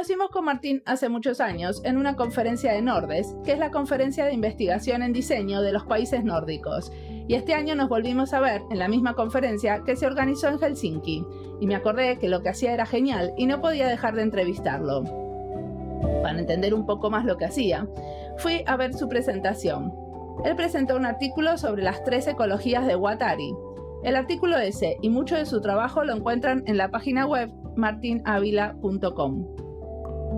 conocimos con Martín hace muchos años en una conferencia de Nordes, que es la conferencia de investigación en diseño de los países nórdicos, y este año nos volvimos a ver en la misma conferencia que se organizó en Helsinki, y me acordé que lo que hacía era genial y no podía dejar de entrevistarlo. Para entender un poco más lo que hacía, fui a ver su presentación. Él presentó un artículo sobre las tres ecologías de Watari. El artículo ese y mucho de su trabajo lo encuentran en la página web martinavila.com.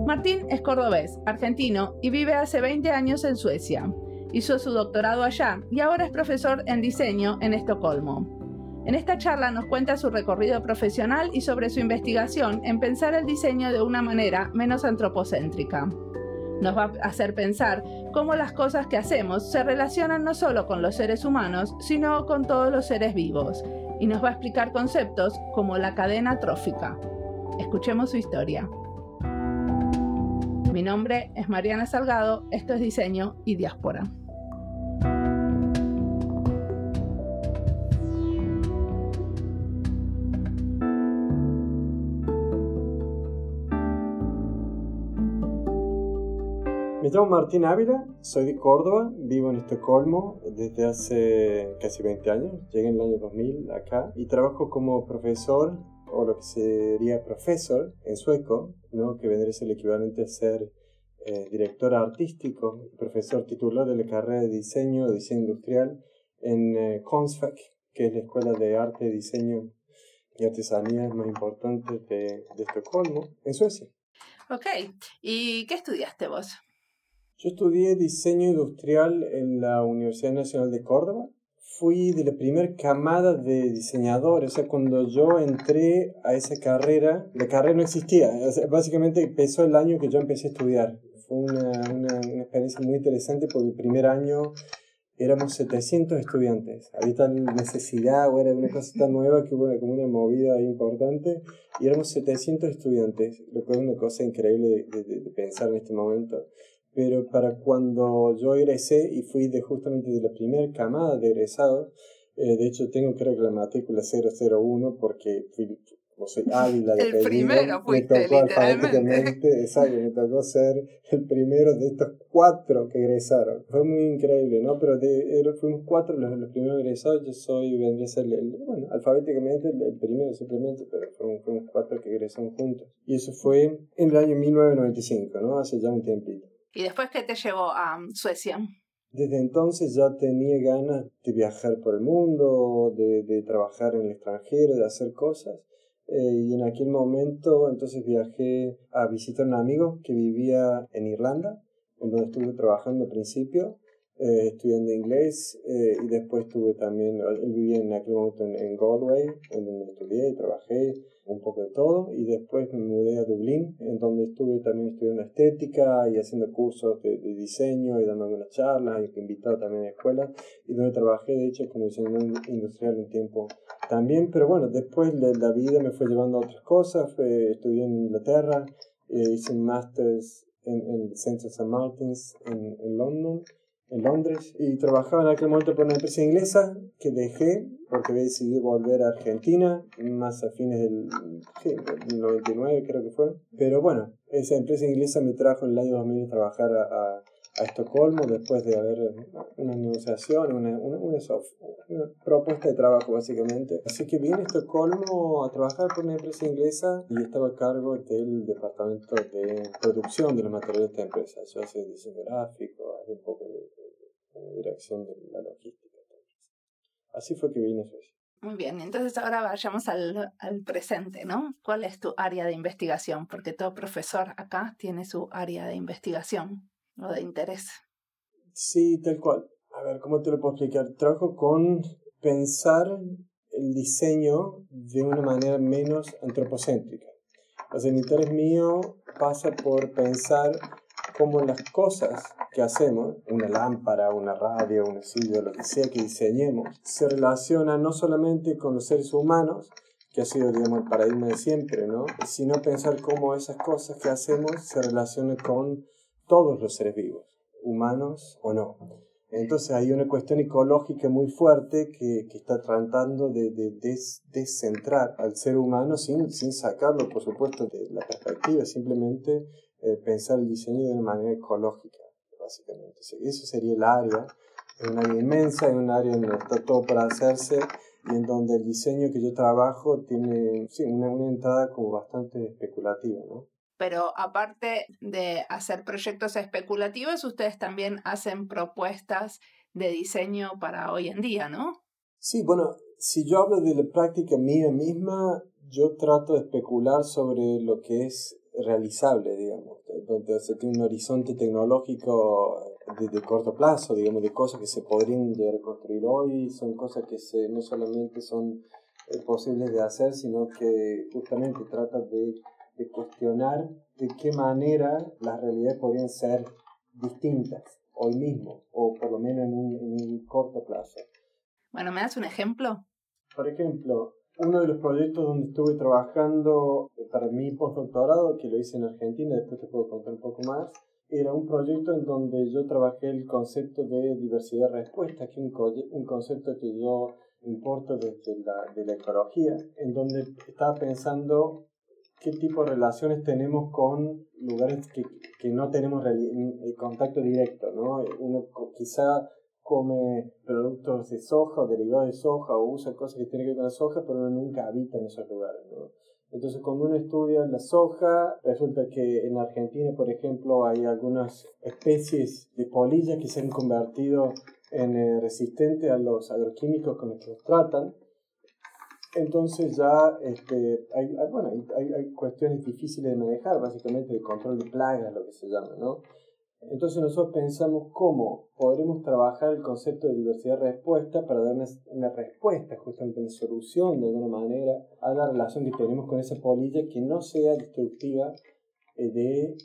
Martín es cordobés, argentino y vive hace 20 años en Suecia. Hizo su doctorado allá y ahora es profesor en diseño en Estocolmo. En esta charla nos cuenta su recorrido profesional y sobre su investigación en pensar el diseño de una manera menos antropocéntrica. Nos va a hacer pensar cómo las cosas que hacemos se relacionan no solo con los seres humanos, sino con todos los seres vivos, y nos va a explicar conceptos como la cadena trófica. Escuchemos su historia. Mi nombre es Mariana Salgado, esto es Diseño y Diáspora. Me llamo Martín Ávila, soy de Córdoba, vivo en Estocolmo desde hace casi 20 años, llegué en el año 2000 acá y trabajo como profesor o lo que sería profesor en sueco, ¿no? que vendría a ser el equivalente a ser eh, director artístico, profesor titular de la carrera de diseño, diseño industrial en eh, que es la escuela de arte, diseño y artesanía más importante de, de Estocolmo, en Suecia. Ok, ¿y qué estudiaste vos? Yo estudié diseño industrial en la Universidad Nacional de Córdoba. Fui de la primera camada de diseñadores. O sea, cuando yo entré a esa carrera, la carrera no existía. básicamente empezó el año que yo empecé a estudiar. Fue una, una, una experiencia muy interesante porque el primer año éramos 700 estudiantes. Había tal necesidad o era una cosa tan nueva que hubo como una movida importante y éramos 700 estudiantes, lo que es una cosa increíble de, de, de pensar en este momento pero para cuando yo egresé y fui de justamente de la primera camada de egresados, eh, de hecho tengo creo que la matrícula 001 porque fui, como soy Ávila de El primero fuiste, me tocó literalmente. Exacto, me tocó ser el primero de estos cuatro que egresaron. Fue muy increíble, ¿no? Pero de, fuimos cuatro los, los primeros egresados, yo soy, vendría a ser, el, bueno, alfabéticamente el, primero simplemente, pero fuimos, fuimos cuatro que egresaron juntos. Y eso fue en el año 1995, ¿no? Hace ya un tiempito. ¿Y después qué te llevó a Suecia? Desde entonces ya tenía ganas de viajar por el mundo, de, de trabajar en el extranjero, de hacer cosas. Eh, y en aquel momento entonces viajé a visitar a un amigo que vivía en Irlanda, en donde estuve trabajando al principio, eh, estudiando inglés eh, y después estuve también, él vivía en aquel momento en, en Galway, en donde estudié y trabajé un poco de todo y después me mudé a Dublín, en donde estuve también estudiando estética y haciendo cursos de, diseño y dando algunas charlas y invitado también a escuelas y donde trabajé de hecho como diseñador industrial un tiempo también, pero bueno, después la, la vida me fue llevando a otras cosas, estudié en Inglaterra, eh, hice un máster en, en el Centro St. Martins en, en London en Londres y trabajaba en aquel momento por una empresa inglesa que dejé porque había decidido volver a Argentina, más a fines del, sí, 99 creo que fue. Pero bueno, esa empresa inglesa me trajo en el año 2000 a trabajar a, a, Estocolmo después de haber una negociación, una, una, una, una, propuesta de trabajo básicamente. Así que vine a Estocolmo a trabajar por una empresa inglesa y estaba a cargo del departamento de producción de los materiales de esta empresa. Yo hacía diseño gráfico, hacía un poco de dirección de la logística. Así fue que vine a Suecia. Muy bien, entonces ahora vayamos al, al, presente, ¿no? ¿Cuál es tu área de investigación? Porque todo profesor acá tiene su área de investigación o de interés. Sí, tal cual. A ver, ¿cómo te lo puedo explicar? Trabajo con pensar el diseño de una manera menos antropocéntrica. O sea, el interés mío pasa por pensar cómo las cosas que hacemos, una lámpara, una radio, una silla, lo que sea que diseñemos, se relaciona no solamente con los seres humanos, que ha sido, digamos, el paradigma de siempre, ¿no? Sino pensar cómo esas cosas que hacemos se relacionan con todos los seres vivos, humanos o no. Entonces hay una cuestión ecológica muy fuerte que, que está tratando de, de, descentrar al ser humano sin, sin sacarlo, por supuesto, de la perspectiva, simplemente eh, pensar el diseño de una manera ecológica, básicamente. Eso sería el área, es un área inmensa, es un área donde está todo para hacerse y en donde el diseño que yo trabajo tiene sí, una, una entrada como bastante especulativa, ¿no? Pero aparte de hacer proyectos especulativos, ustedes también hacen propuestas de diseño para hoy en día, ¿no? Sí, bueno, si yo hablo de la práctica mía misma, yo trato de especular sobre lo que es realizable, digamos, donde se tiene un horizonte tecnológico de, corto plazo, digamos, de cosas que se podrían llegar a construir hoy, son cosas que se, no solamente son eh, posibles de hacer, sino que justamente trata de de cuestionar de qué manera las realidades podrían ser distintas hoy mismo, o por lo menos en un, corto plazo. Bueno, ¿me das un ejemplo? Por ejemplo, uno de los proyectos donde estuve trabajando para mi postdoctorado, que lo hice en Argentina, después te puedo contar un poco más, era un proyecto en donde yo trabajé el concepto de diversidad de respuesta, que es un, un concepto que yo importo desde la, de la ecología, en donde estaba pensando qué tipo de relaciones tenemos con lugares que, que no tenemos contacto directo, ¿no? Uno quizá come productos de soja o derivados de soja o usa cosas que tienen que ver con la soja, pero uno nunca habita en esos lugares, ¿no? Entonces, cuando uno estudia la soja, resulta que en Argentina, por ejemplo, hay algunas especies de polillas que se han convertido en eh, resistentes a los agroquímicos con los que los tratan. Entonces ya este, hay, bueno, hay, hay, cuestiones difíciles de manejar, básicamente el control de plagas, lo que se llama, ¿no? Entonces nosotros pensamos cómo podremos trabajar el concepto de diversidad de respuesta para dar una, respuesta, justamente una solución de alguna manera a la relación que tenemos con esa polilla que no sea destructiva eh, de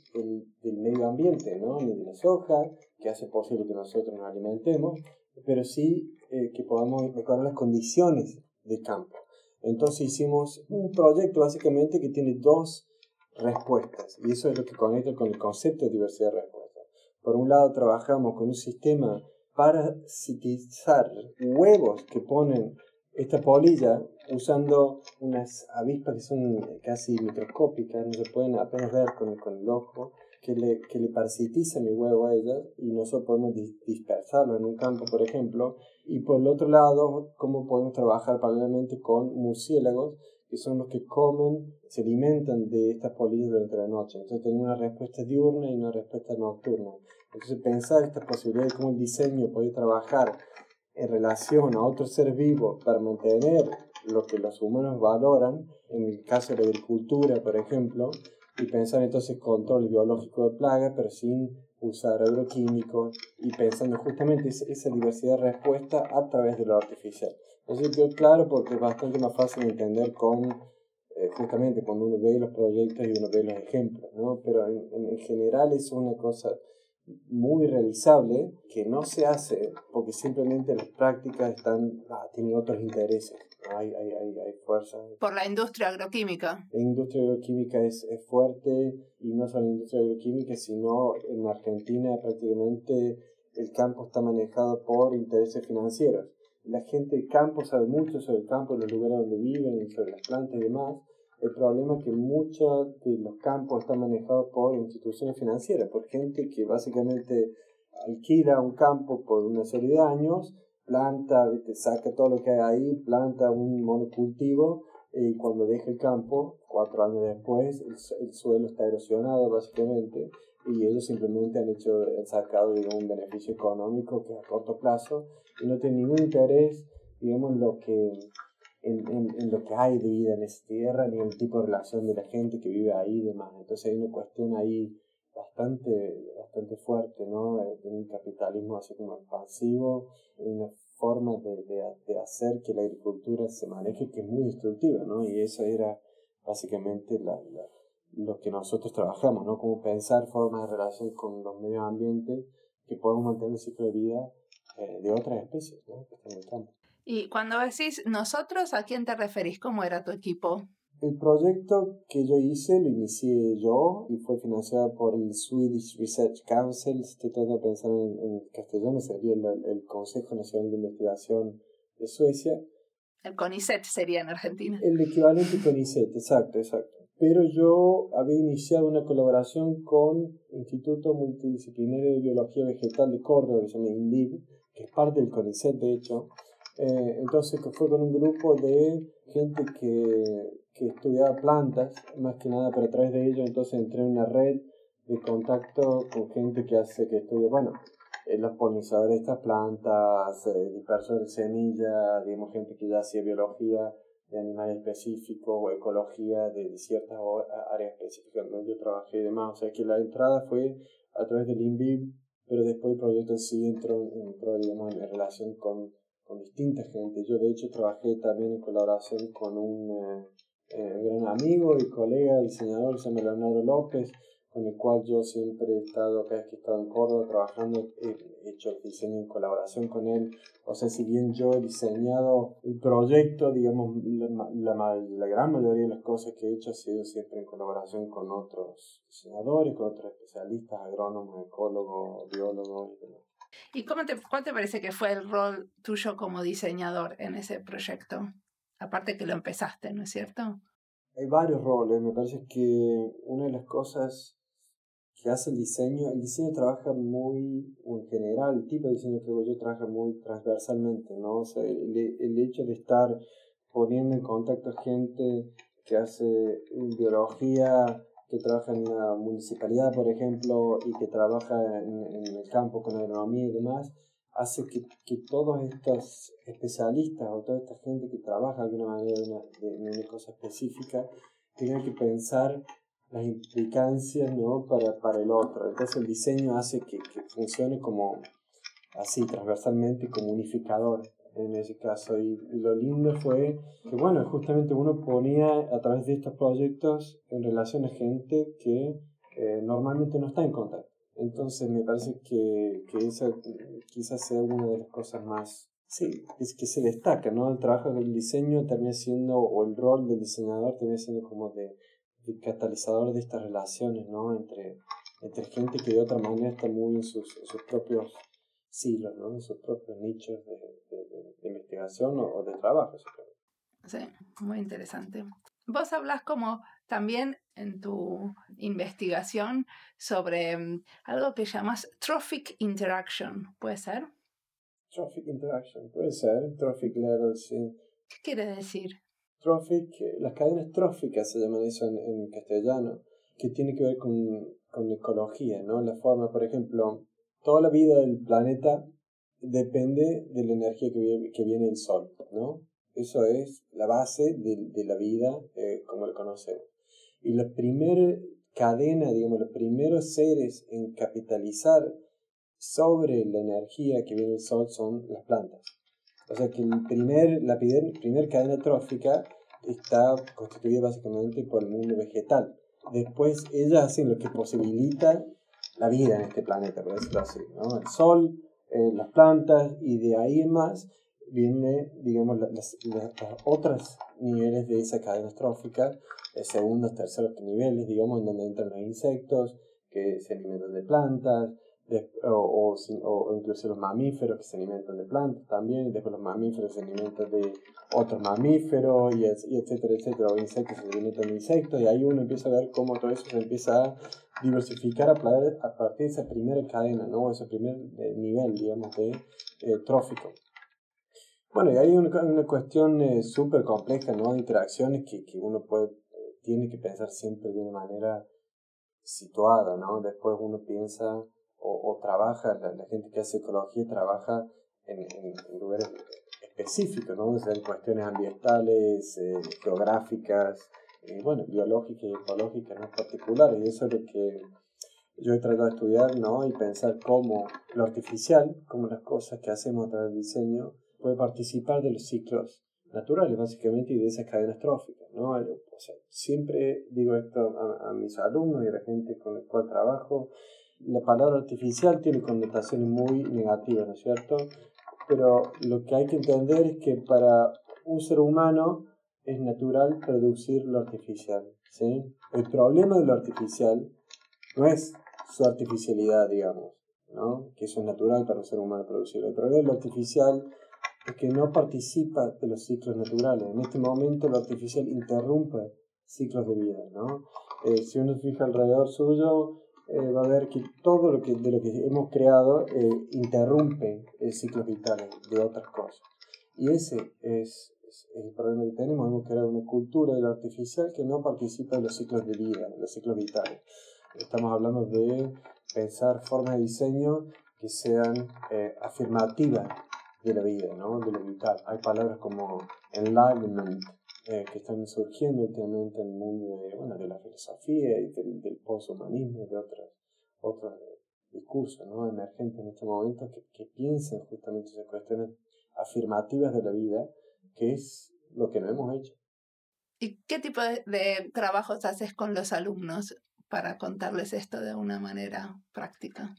del medio ambiente, ¿no? ni de la soja, que hace posible que nosotros nos alimentemos, pero sí eh, que podamos mejorar las condiciones de campo. Entonces hicimos un proyecto básicamente que tiene dos respuestas y eso es lo que conecta con el concepto de diversidad de respuestas. Por un lado trabajamos con un sistema para sintetizar huevos que ponen esta polilla usando unas avispas que son casi microscópicas, no se pueden apenas ver con, con el ojo, que le, que le parasitizan el huevo a ellas y nosotros podemos dispersarlo en un campo, por ejemplo. Y por el otro lado, cómo podemos trabajar paralelamente con murciélagos, que son los que comen, se alimentan de estas polillas durante la noche. Entonces tenemos una respuesta diurna y una respuesta nocturna. Entonces pensar esta posibilidad de cómo el diseño puede trabajar en relación a otro ser vivo para mantener lo que los humanos valoran, en el caso de la agricultura, por ejemplo, y pensar entonces control biológico de plagas, pero sin usar agroquímicos y pensando justamente esa diversidad de respuesta a través de lo artificial. Entonces quedó claro porque es bastante más fácil de entender con, eh, justamente cuando uno ve los proyectos y uno ve los ejemplos, ¿no? Pero en, en general es una cosa muy realizable que no se hace porque simplemente las prácticas están, ah, tienen otros intereses hay, hay, hay, hay fuerza. Por la industria agroquímica. La industria agroquímica es, es fuerte y no solo la industria agroquímica, sino en Argentina prácticamente el campo está manejado por intereses financieros. La gente del campo sabe mucho sobre el campo, los lugares donde viven, sobre las plantas y demás. El problema es que muchos de los campos están manejados por instituciones financieras, por gente que básicamente alquila un campo por una serie de años planta, saca todo lo que hay ahí, planta un monocultivo y cuando deja el campo, cuatro años después, el, suelo está erosionado básicamente y ellos simplemente han hecho, han sacado un beneficio económico que a corto plazo y no tienen ningún interés, digamos, en lo que en, en, lo que hay de vida en esa tierra, ni en el tipo de relación de la gente que vive ahí y demás. Entonces hay una cuestión ahí bastante, bastante fuerte, ¿no? De un capitalismo así como expansivo, una forma de, de, hacer que la agricultura se maneje que es muy destructiva, ¿no? Y eso era básicamente la, lo que nosotros trabajamos, ¿no? Cómo pensar formas de relación con los medios ambientes que podemos mantener el ciclo de vida eh, de otras especies, ¿no? Y cuando decís nosotros, ¿a quién te referís? ¿Cómo era tu equipo? El proyecto que yo hice lo inicié yo y fue financiado por el Swedish Research Council. Estoy tratando de pensar en, castellano, sería el, el, Consejo Nacional de Investigación de Suecia. El CONICET sería en Argentina. El equivalente CONICET, exacto, exacto. Pero yo había iniciado una colaboración con el Instituto Multidisciplinario de Biología Vegetal de Córdoba, que se llama INDIB, que es parte del CONICET, de hecho. Eh, entonces fue con un grupo de gente que, que estudiaba plantas, más que nada, pero a través de ello entonces entré en una red de contacto con gente que hace, que estudia, bueno, eh, los polinizadores de estas plantas, eh, dispersores de semillas, digamos, gente que ya hacía biología de animales específicos o ecología de, ciertas áreas específicas donde yo trabajé y demás. O sea que la entrada fue a través del INVIB, pero después el proyecto en sí entró, entró digamos, en relación con, con distintas gente. Yo de hecho trabajé también en colaboración con un eh, eh, gran amigo y colega diseñador, se llama Leonardo López, con el cual yo siempre he estado, cada vez que he estado en Córdoba trabajando, he hecho el diseño en colaboración con él. O sea, si bien yo he diseñado el proyecto, digamos, la, la, gran mayoría de las cosas que he hecho ha sido siempre en colaboración con otros diseñadores, con otros especialistas, agrónomos, ecólogos, biólogos y demás. ¿Y cómo te, cuál te parece que fue el rol tuyo como diseñador en ese proyecto? Aparte que lo empezaste, ¿no es cierto? Hay varios roles. Me parece que una de las cosas que hace el diseño, el diseño trabaja muy, en general, el tipo de diseño que hago yo trabaja muy transversalmente, ¿no? O sea, el, el hecho de estar poniendo en contacto gente que hace biología, que trabaja en la municipalidad, por ejemplo, y que trabaja en, en el campo con agronomía y demás, hace que, que, todos estos especialistas o toda esta gente que trabaja de alguna manera en una, una cosa específica tengan que pensar las implicancias ¿no? para, para el otro. Entonces el diseño hace que, que funcione como así transversalmente como unificador en ese caso. Y, lo lindo fue que, bueno, justamente uno ponía a través de estos proyectos en relación a gente que eh, normalmente no está en contacto. Entonces me parece que, que esa quizás sea una de las cosas más, sí, es que se destaca, ¿no? El trabajo del diseño termina siendo, o el rol del diseñador termina siendo como de, de catalizador de estas relaciones, ¿no? Entre, entre gente que de otra manera está muy en sus, sus propios silos, ¿no? En sus propios nichos de, de, de investigación o, o, de trabajo. Sí, muy interesante. Vos hablas como también en tu investigación sobre mm, algo que llamas trophic interaction, ¿puede ser? Trophic interaction, puede ser, trophic level, sí. ¿Qué quiere decir? Trophic, las cadenas tróficas se llaman eso en, castellano, que tiene que ver con, con ecología, ¿no? La forma, por ejemplo, toda la vida del planeta depende de la energía que viene, que viene del Sol, ¿no? Eso es la base de, la vida eh, como la conocemos. Y la primera cadena, digamos, los primeros seres en capitalizar sobre la energía que viene del sol son las plantas. O sea que el primer, la primera primer cadena trófica está constituida básicamente por el mundo vegetal. Después ellas hacen lo que posibilita la vida en este planeta, por decirlo así. ¿no? El sol, eh, las plantas y de ahí en más viene, digamos, las, otros niveles de esa cadena trófica, eh, segundos, terceros niveles, digamos, en donde entran los insectos que se alimentan de plantas, o, o, incluso los mamíferos que se alimentan de plantas también, y después los mamíferos se alimentan de otros mamíferos, y, y etcétera, etcétera, o insectos se alimentan de insectos, y ahí uno empieza a ver cómo todo eso se empieza a diversificar a, partir de esa primera cadena, ¿no? ese primer eh, nivel, digamos, de eh, trófico. Bueno, y hay una, una cuestión eh, súper compleja, ¿no? De interacciones que, que uno puede, eh, tiene que pensar siempre de una manera situada, ¿no? Después uno piensa o, o trabaja, la, gente que hace ecología trabaja en, en, lugares específicos, ¿no? O sea, en cuestiones ambientales, eh, geográficas, bueno, biológicas y ecológicas ¿no? particulares. Y eso es lo que yo he tratado de estudiar, ¿no? Y pensar cómo lo artificial, como las cosas que hacemos a través del diseño, puede participar de los ciclos naturales, básicamente, y de esas cadenas tróficas. ¿no? O sea, siempre digo esto a, mis alumnos y a la gente con la cual trabajo. La palabra artificial tiene connotaciones muy negativas, ¿no es cierto? Pero lo que hay que entender es que para un ser humano es natural producir lo artificial. ¿sí? El problema de lo artificial no es su artificialidad, digamos, ¿no? que eso es natural para un ser humano producirlo. El problema de lo artificial es que no participa de los ciclos naturales. En este momento lo artificial interrumpe ciclos de vida. ¿no? Eh, si uno fija alrededor suyo, eh, va a ver que todo lo que, de lo que hemos creado eh, interrumpe ciclos vitales de otras cosas. Y ese es, el problema que tenemos. Hemos creado una cultura de lo artificial que no participa en los ciclos de vida, en los ciclos vitales. Estamos hablando de pensar formas de diseño que sean afirmativas de la vida, ¿no? de lo vital. Hay palabras como enlightenment, eh, que están surgiendo últimamente en el mundo de, bueno, de la filosofía y del, del poshumanismo y de otros, otros discursos ¿no? emergentes en este momento que, que piensen justamente esas cuestiones afirmativas de la vida, que es lo que no hemos hecho. ¿Y qué tipo de, de trabajos haces con los alumnos para contarles esto de una manera práctica?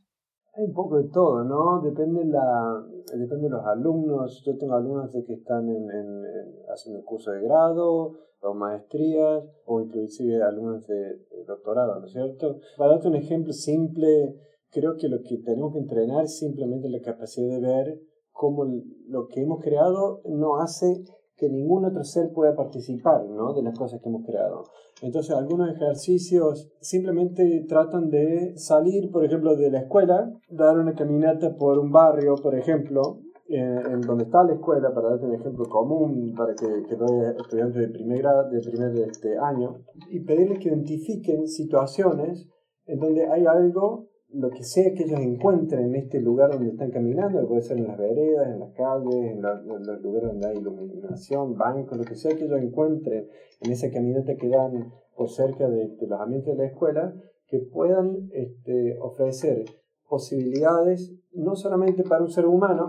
Hay un poco de todo, ¿no? Depende, la, depende de los alumnos. Yo tengo alumnos de que están en, en, haciendo curso de grado o maestrías o inclusive alumnos de, doctorado, ¿no es cierto? Para darte un ejemplo simple, creo que lo que tenemos que entrenar es simplemente la capacidad de ver cómo lo que hemos creado no hace que ningún otro ser pueda participar ¿no? de las cosas que hemos creado. Entonces algunos ejercicios simplemente tratan de salir, por ejemplo, de la escuela, dar una caminata por un barrio, por ejemplo, en donde está la escuela, para darte un ejemplo común, para que, que estudiantes de primer, grado, de primer este año, y pedirles que identifiquen situaciones en donde hay algo lo que sea que ellos encuentren en este lugar donde están caminando, puede ser en las veredas, en las calles, en, los lugares donde hay iluminación, bancos, lo que sea que ellos encuentren en esa caminata que dan por cerca de, los ambientes de la escuela, que puedan este, ofrecer posibilidades no solamente para un ser humano,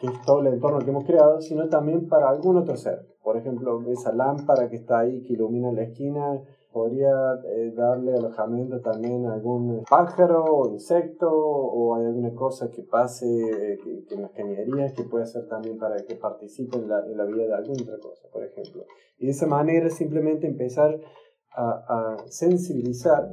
que es todo el entorno que hemos creado, sino también para algún otro ser. Por ejemplo, esa lámpara que está ahí, que ilumina la esquina, podría eh, darle alojamiento también a algún pájaro o insecto o alguna cosa que pase eh, que, en las cañerías que puede ser también para que participe en la, en la, vida de alguna otra cosa, por ejemplo. Y de esa manera simplemente empezar a, a sensibilizar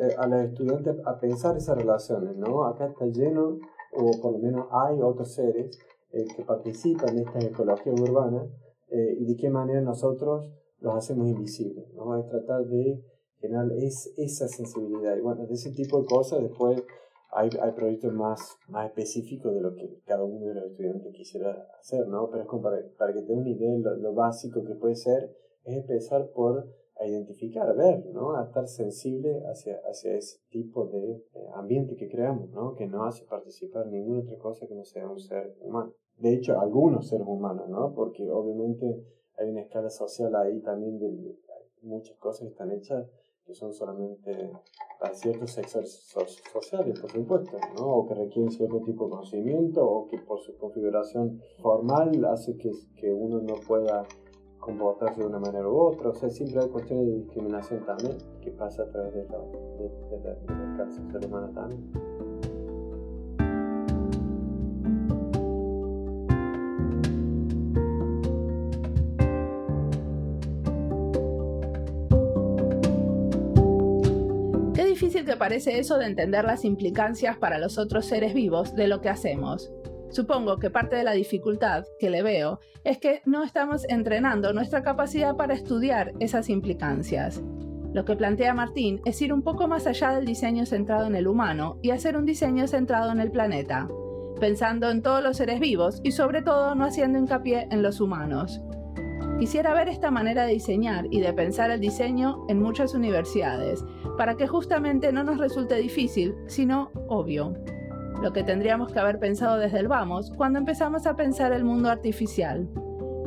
eh, a los estudiantes a pensar esas relaciones, ¿no? Acá está lleno, o por lo menos hay otros seres que participan en esta ecología urbana y de qué manera nosotros los hacemos invisibles, ¿no? Es tratar de generar es, esa sensibilidad. Y bueno, de ese tipo de cosas después hay, hay proyectos más, más específicos de lo que cada uno de los estudiantes quisiera hacer, ¿no? Pero es como para, para que tengan una idea lo, lo, básico que puede ser, es empezar por a identificar, a ver, ¿no? A estar sensible hacia, hacia ese tipo de eh, ambiente que creamos, ¿no? Que no hace participar ninguna otra cosa que no sea un ser humano. De hecho, algunos seres humanos, ¿no? Porque obviamente hay una escala social ahí también de, muchas cosas que están hechas que son solamente para ciertos sectores sociales, por supuesto, ¿no? o que requieren cierto tipo de conocimiento, o que por su configuración formal hace que, que uno no pueda comportarse de una manera u otra. O sea, siempre hay cuestiones de discriminación también que pasa a través de la, de, de la, de la también. Parece eso de entender las implicancias para los otros seres vivos de lo que hacemos. Supongo que parte de la dificultad que le veo es que no estamos entrenando nuestra capacidad para estudiar esas implicancias. Lo que plantea Martín es ir un poco más allá del diseño centrado en el humano y hacer un diseño centrado en el planeta, pensando en todos los seres vivos y sobre todo no haciendo hincapié en los humanos. Quisiera ver esta manera de diseñar y de pensar el diseño en muchas universidades, para que justamente no nos resulte difícil, sino obvio. Lo que tendríamos que haber pensado desde el vamos cuando empezamos a pensar el mundo artificial.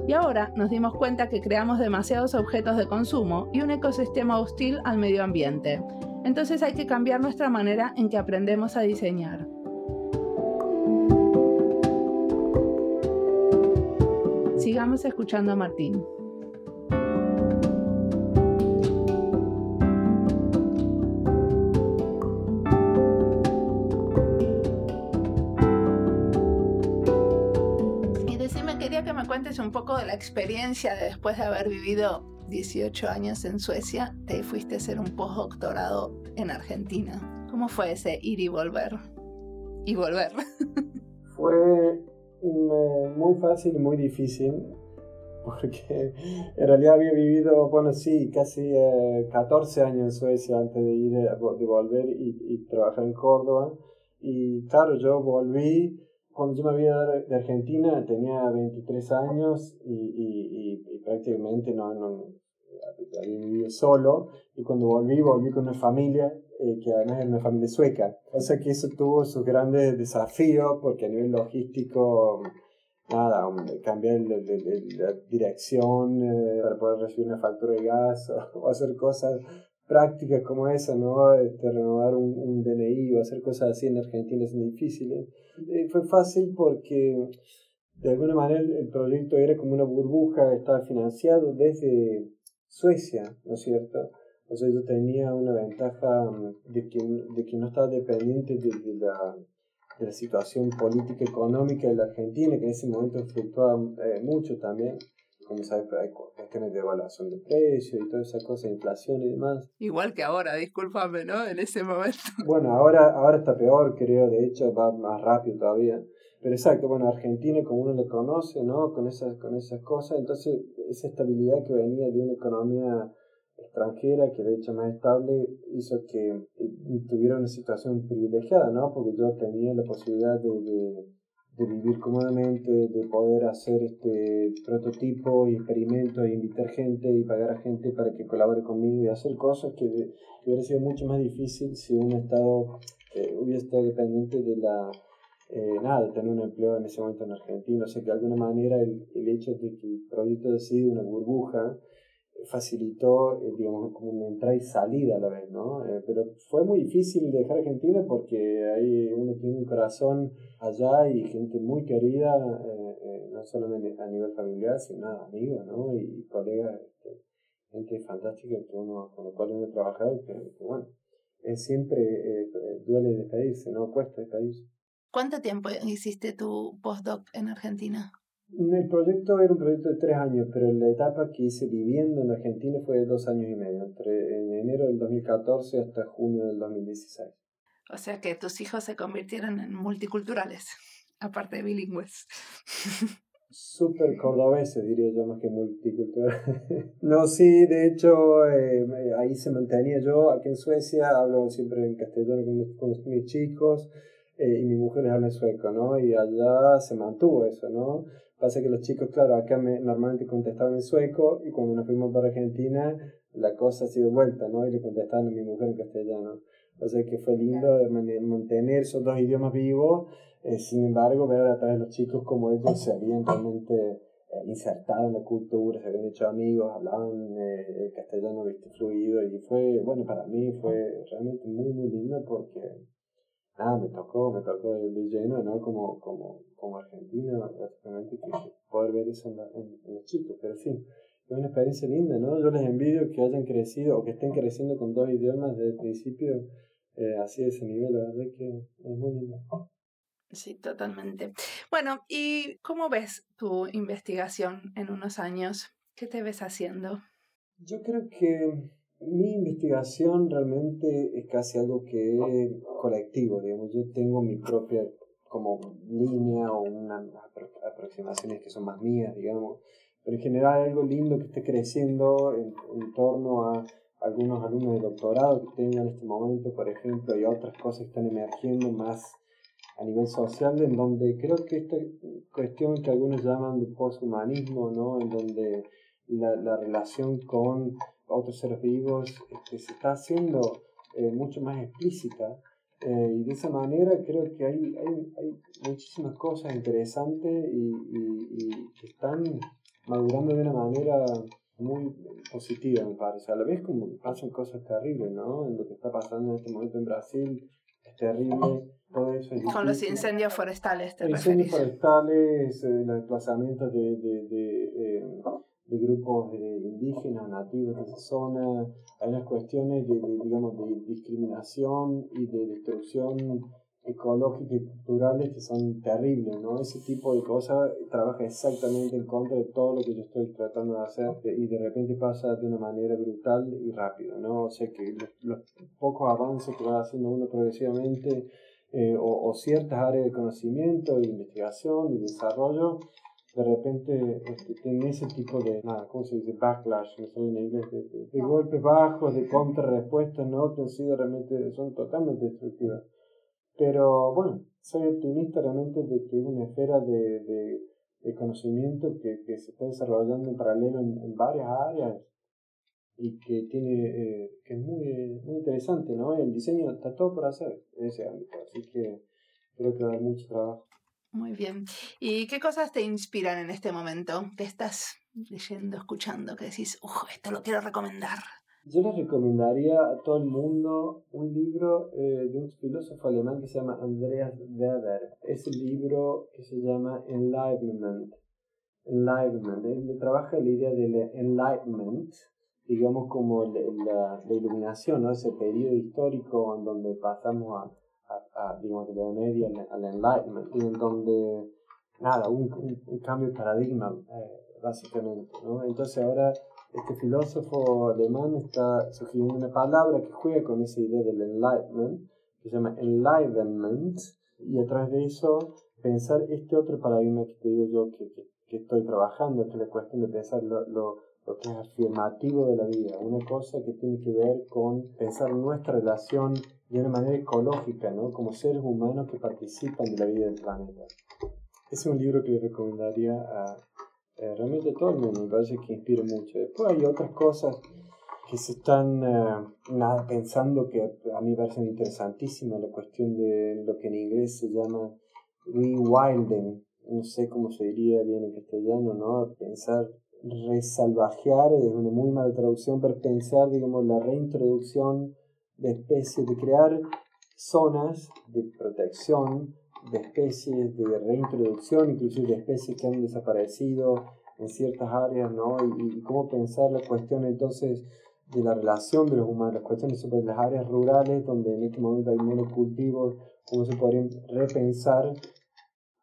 Y ahora nos dimos cuenta que creamos demasiados objetos de consumo y un ecosistema hostil al medio ambiente. Entonces hay que cambiar nuestra manera en que aprendemos a diseñar. Sigamos escuchando a Martín. quería que me cuentes un poco de la experiencia de después de haber vivido 18 años en Suecia, te fuiste a hacer un postdoctorado en Argentina. ¿Cómo fue ese ir y volver? Y volver. Fue muy fácil y muy difícil porque en realidad había vivido, bueno, sí, casi 14 eh, años en Suecia antes de ir, de volver y, y, trabajar en Córdoba. Y claro, yo volví, cuando yo me había de Argentina tenía 23 años y, y, y prácticamente no, no, había vivido solo. Y cuando volví, volví con una familia eh, que además era una familia sueca. O sea que eso tuvo sus grandes desafíos porque a nivel logístico nada, cambiar la dirección eh, para poder recibir una factura de gas o, hacer cosas prácticas como esa, ¿no? Este, renovar un, un, DNI o hacer cosas así en Argentina es difícil. Eh, fue fácil porque de alguna manera el, proyecto era como una burbuja, estaba financiado desde Suecia, ¿no es cierto? O yo tenía una ventaja mm, de que, de que no estaba dependiente de, de la de la situación política económica de la Argentina, que en ese momento fluctuaba eh, mucho también. Como sabes, hay cuestiones de evaluación de precios y todas esas cosas, inflación y demás. Igual que ahora, discúlpame, ¿no? En ese momento. Bueno, ahora, ahora está peor, creo, de hecho va más rápido todavía. Pero exacto, bueno, Argentina como uno lo conoce, ¿no? Con esas, con esas cosas, entonces esa estabilidad que venía de una economía extranjera, que de hecho más estable, hizo que eh, tuviera una situación privilegiada, ¿no? Porque yo tenía la posibilidad de, de, de vivir cómodamente, de poder hacer este prototipo y experimentos, e invitar gente y pagar a gente para que colabore conmigo y hacer cosas que, hubiera sido mucho más difícil si un Estado eh, hubiera estado dependiente de la... Eh, nada, de tener un empleo en ese momento en Argentina. O sea que de alguna manera el, el hecho de que el proyecto ha sido una burbuja, facilitó, eh, digamos, como una entrada y salida a la vez, ¿no? Eh, pero fue muy difícil dejar Argentina porque ahí uno tiene un corazón allá y gente muy querida, eh, no solamente a nivel familiar, sino amigos, ¿no? Y, colegas, este, gente fantástica que uno, con la cual uno ha trabajado, que, bueno, es siempre duele despedirse, ¿no? Cuesta despedirse. ¿Cuánto tiempo hiciste tu postdoc en Argentina? El proyecto era un proyecto de tres años, pero la etapa que hice viviendo en Argentina fue de dos años y medio, entre en enero del 2014 hasta junio del 2016. O sea que tus hijos se convirtieron en multiculturales, aparte de bilingües. Súper cordobeses, diría yo, más que multiculturales. no, sí, de hecho, eh, ahí se mantenía yo, aquí en Suecia, hablo siempre en castellano con, mis chicos. Eh, y mi mujer les habla en sueco, ¿no? Y allá se mantuvo eso, ¿no? Pasa que los chicos, claro, acá me, normalmente contestaban en sueco y cuando nos fuimos para Argentina la cosa ha sido vuelta, ¿no? Y le contestaban a mi mujer en castellano. O sea que fue lindo mantener esos dos idiomas vivos, eh, sin embargo, ver a través de los chicos cómo ellos se habían realmente eh, insertado en la cultura, se habían hecho amigos, hablaban eh, el castellano ¿viste? fluido y fue, bueno, para mí fue realmente muy, muy lindo porque nada, me tocó, me tocó de, lleno, ¿no? Como, como, como argentina, básicamente, que poder ver eso en, los chicos, pero sí, es una experiencia linda, ¿no? Yo les envidio que hayan crecido o que estén creciendo con dos idiomas desde el principio, eh, así de ese nivel, la verdad que es muy lindo. Sí, totalmente. Bueno, ¿y cómo ves tu investigación en unos años? ¿Qué te ves haciendo? Yo creo que mi investigación realmente es casi algo que es colectivo, digamos, yo tengo mi propia como línea o unas aproximaciones que son más mías, digamos, pero en general algo lindo que esté creciendo en, torno a algunos alumnos de doctorado que tengan en este momento, por ejemplo, y otras cosas que están emergiendo más a nivel social, en donde creo que esta cuestión que algunos llaman de poshumanismo, ¿no? en donde la, la relación con otros seres vivos este, se está haciendo eh, mucho más explícita. Eh, y de esa manera creo que hay, hay, hay muchísimas cosas interesantes y, y, que están madurando de una manera muy positiva, me parece. A la vez como pasan cosas terribles, ¿no? En lo que está pasando en este momento en Brasil es terrible. Todo eso Con los incendios forestales, te Incendios forestales, eh, los desplazamientos de, de, de de grupos indígenas, nativos de esa zona, hay unas cuestiones de, digamos, de discriminación y de destrucción ecológicas y culturales que son terribles, ¿no? Ese tipo de cosas trabaja exactamente en contra de todo lo que yo estoy tratando de hacer y de repente pasa de una manera brutal y rápida, ¿no? O sea que los, pocos avances que va haciendo uno progresivamente eh, o, o, ciertas áreas de conocimiento, de investigación y desarrollo, de repente este, tienen ese tipo de, nada, ¿cómo se dice? Backlash, no sé en inglés, de, golpes bajos, de contrarrespuestas, ¿no? Que han sido realmente, son totalmente destructivas. Pero bueno, soy optimista realmente de que es una esfera de, de, de conocimiento que, que, se está desarrollando en paralelo en, varias áreas y que tiene eh, que es muy, muy interesante, ¿no? El diseño está todo por hacer en ese ámbito, así que creo que va a haber mucho trabajo. Muy bien. ¿Y qué cosas te inspiran en este momento? ¿Qué estás leyendo, escuchando? Que decís, uff, esto lo quiero recomendar. Yo les recomendaría a todo el mundo un libro eh, de un filósofo alemán que se llama Andreas Weber. Es el libro que se llama Enlightenment. Enlightenment. Él trabaja la idea del enlightenment, digamos como la, iluminación, ¿no? ese periodo histórico en donde pasamos a, a, digamos, de la Media al, Enlightenment, en donde, nada, un, un, cambio de paradigma, eh, básicamente. ¿no? Entonces ahora este filósofo alemán está sugiriendo una palabra que juega con esa idea del enlightenment, que se llama enlightenment, y a través de eso pensar este otro paradigma que te digo yo que, que, estoy trabajando, que es la cuestión de pensar lo, lo, lo, que es afirmativo de la vida, una cosa que tiene que ver con pensar nuestra relación de una manera ecológica, ¿no? como seres humanos que participan de la vida del planeta. Es un libro que le recomendaría a, eh, realmente todo el mundo, me parece que inspira mucho. Después hay otras cosas que se están eh, nada, pensando que a mí me parecen interesantísimas, la cuestión de lo que en inglés se llama rewilding, no sé cómo se diría bien en castellano, ¿no? Pensar, resalvajear, es una muy mala traducción, pero pensar, digamos, la reintroducción de especies, de crear zonas de protección de especies, de reintroducción, inclusive de especies que han desaparecido en ciertas áreas, ¿no? Y, cómo pensar la cuestión entonces de la relación de los humanos, las cuestiones sobre las áreas rurales donde en este momento hay monocultivos, cómo se podrían repensar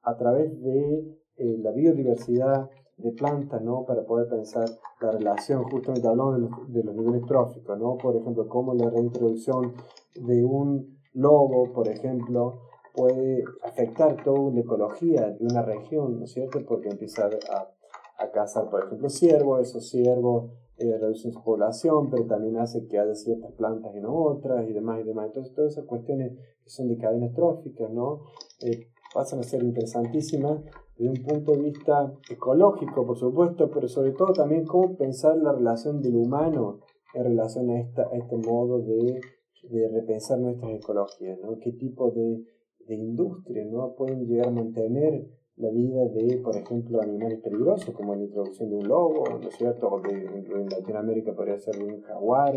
a través de eh, la biodiversidad de plantas, ¿no? Para poder pensar la relación, justamente hablando de los, de los niveles tróficos, ¿no? Por ejemplo, cómo la reintroducción de un lobo, por ejemplo, puede afectar toda la ecología de una región, ¿no es cierto? Porque empieza a, a cazar, por ejemplo, ciervos, esos ciervos eh, reducen su población, pero también hace que haya ciertas plantas y no otras y demás y demás. Entonces, todas esas cuestiones que son de cadenas tróficas, ¿no? Eh, pasan a ser interesantísimas desde un punto de vista ecológico, por supuesto, pero sobre todo también cómo pensar la relación del humano en relación a, esta, este modo de, de repensar nuestras ecologías, ¿no? ¿Qué tipo de de industria, ¿no? Pueden llegar a mantener la vida de, por ejemplo, animales peligrosos, como la introducción de un lobo, ¿no es cierto? O de, en Latinoamérica podría ser de un jaguar,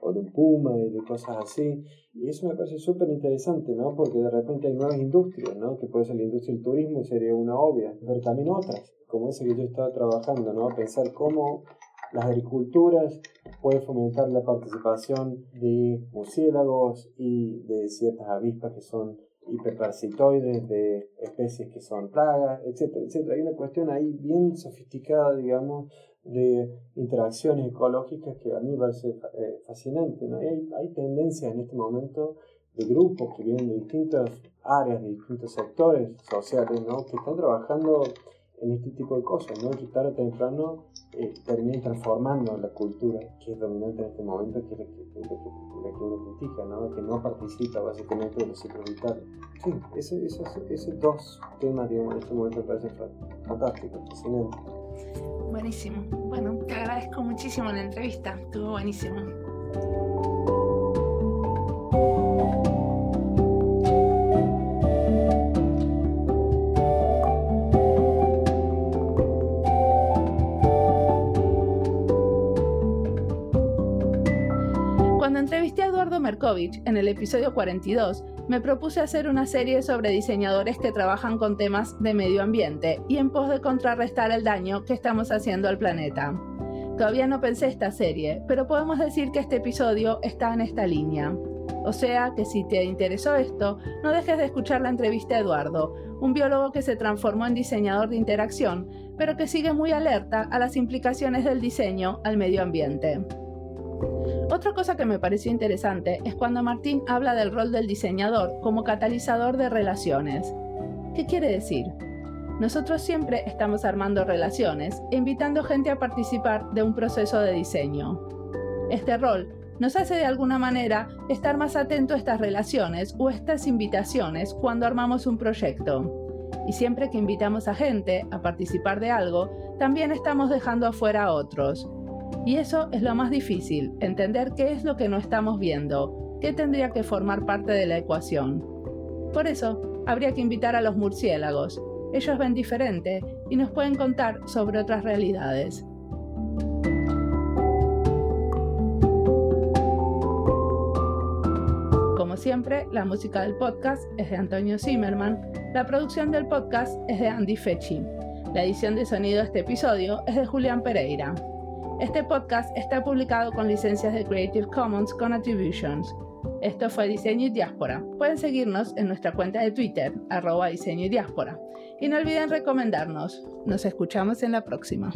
o de un puma, y de cosas así. Y eso me parece súper interesante, ¿no? Porque de repente hay nuevas industrias, ¿no? Que puede ser la industria del turismo, sería una obvia, pero también otras, como esa que yo estaba trabajando, ¿no? Pensar cómo las agriculturas pueden fomentar la participación de murciélagos y de ciertas avispas que son hiperparasitoides de especies que son plagas, etcétera, etcétera. Hay una cuestión ahí bien sofisticada, digamos, de interacciones ecológicas que a mí me parece eh, fascinante. ¿no? hay, hay tendencias en este momento de grupos que vienen de distintas áreas, de distintos sectores sociales, ¿no? que están trabajando en este tipo de cosas, ¿no? que tarde o temprano eh, transformando la cultura que es dominante en este momento, que es la que, la que, uno critica, ¿no? que no participa básicamente de los ciclos vitales. Sí, esos, esos, dos temas, digamos, en este momento me parecen fantásticos, fascinantes. Buenísimo. Bueno, te agradezco muchísimo la entrevista, estuvo buenísimo. Merkovich en el episodio 42, me propuse hacer una serie sobre diseñadores que trabajan con temas de medio ambiente y en pos de contrarrestar el daño que estamos haciendo al planeta. Todavía no pensé esta serie, pero podemos decir que este episodio está en esta línea. O sea que si te interesó esto, no dejes de escuchar la entrevista a Eduardo, un biólogo que se transformó en diseñador de interacción, pero que sigue muy alerta a las implicaciones del diseño al medio ambiente. Otra cosa que me pareció interesante es cuando Martín habla del rol del diseñador como catalizador de relaciones. ¿Qué quiere decir? Nosotros siempre estamos armando relaciones e invitando gente a participar de un proceso de diseño. Este rol nos hace de alguna manera estar más atento a estas relaciones o estas invitaciones cuando armamos un proyecto. Y siempre que invitamos a gente a participar de algo, también estamos dejando afuera a otros. Y eso es lo más difícil, entender qué es lo que no estamos viendo, qué tendría que formar parte de la ecuación. Por eso, habría que invitar a los murciélagos. Ellos ven diferente y nos pueden contar sobre otras realidades. Como siempre, la música del podcast es de Antonio Zimmerman, la producción del podcast es de Andy Fechi, la edición de sonido de este episodio es de Julián Pereira. Este podcast está publicado con licencias de Creative Commons con Attributions. Esto fue Diseño y Diáspora. Pueden seguirnos en nuestra cuenta de Twitter, arroba diseño y diáspora. Y no olviden recomendarnos. Nos escuchamos en la próxima.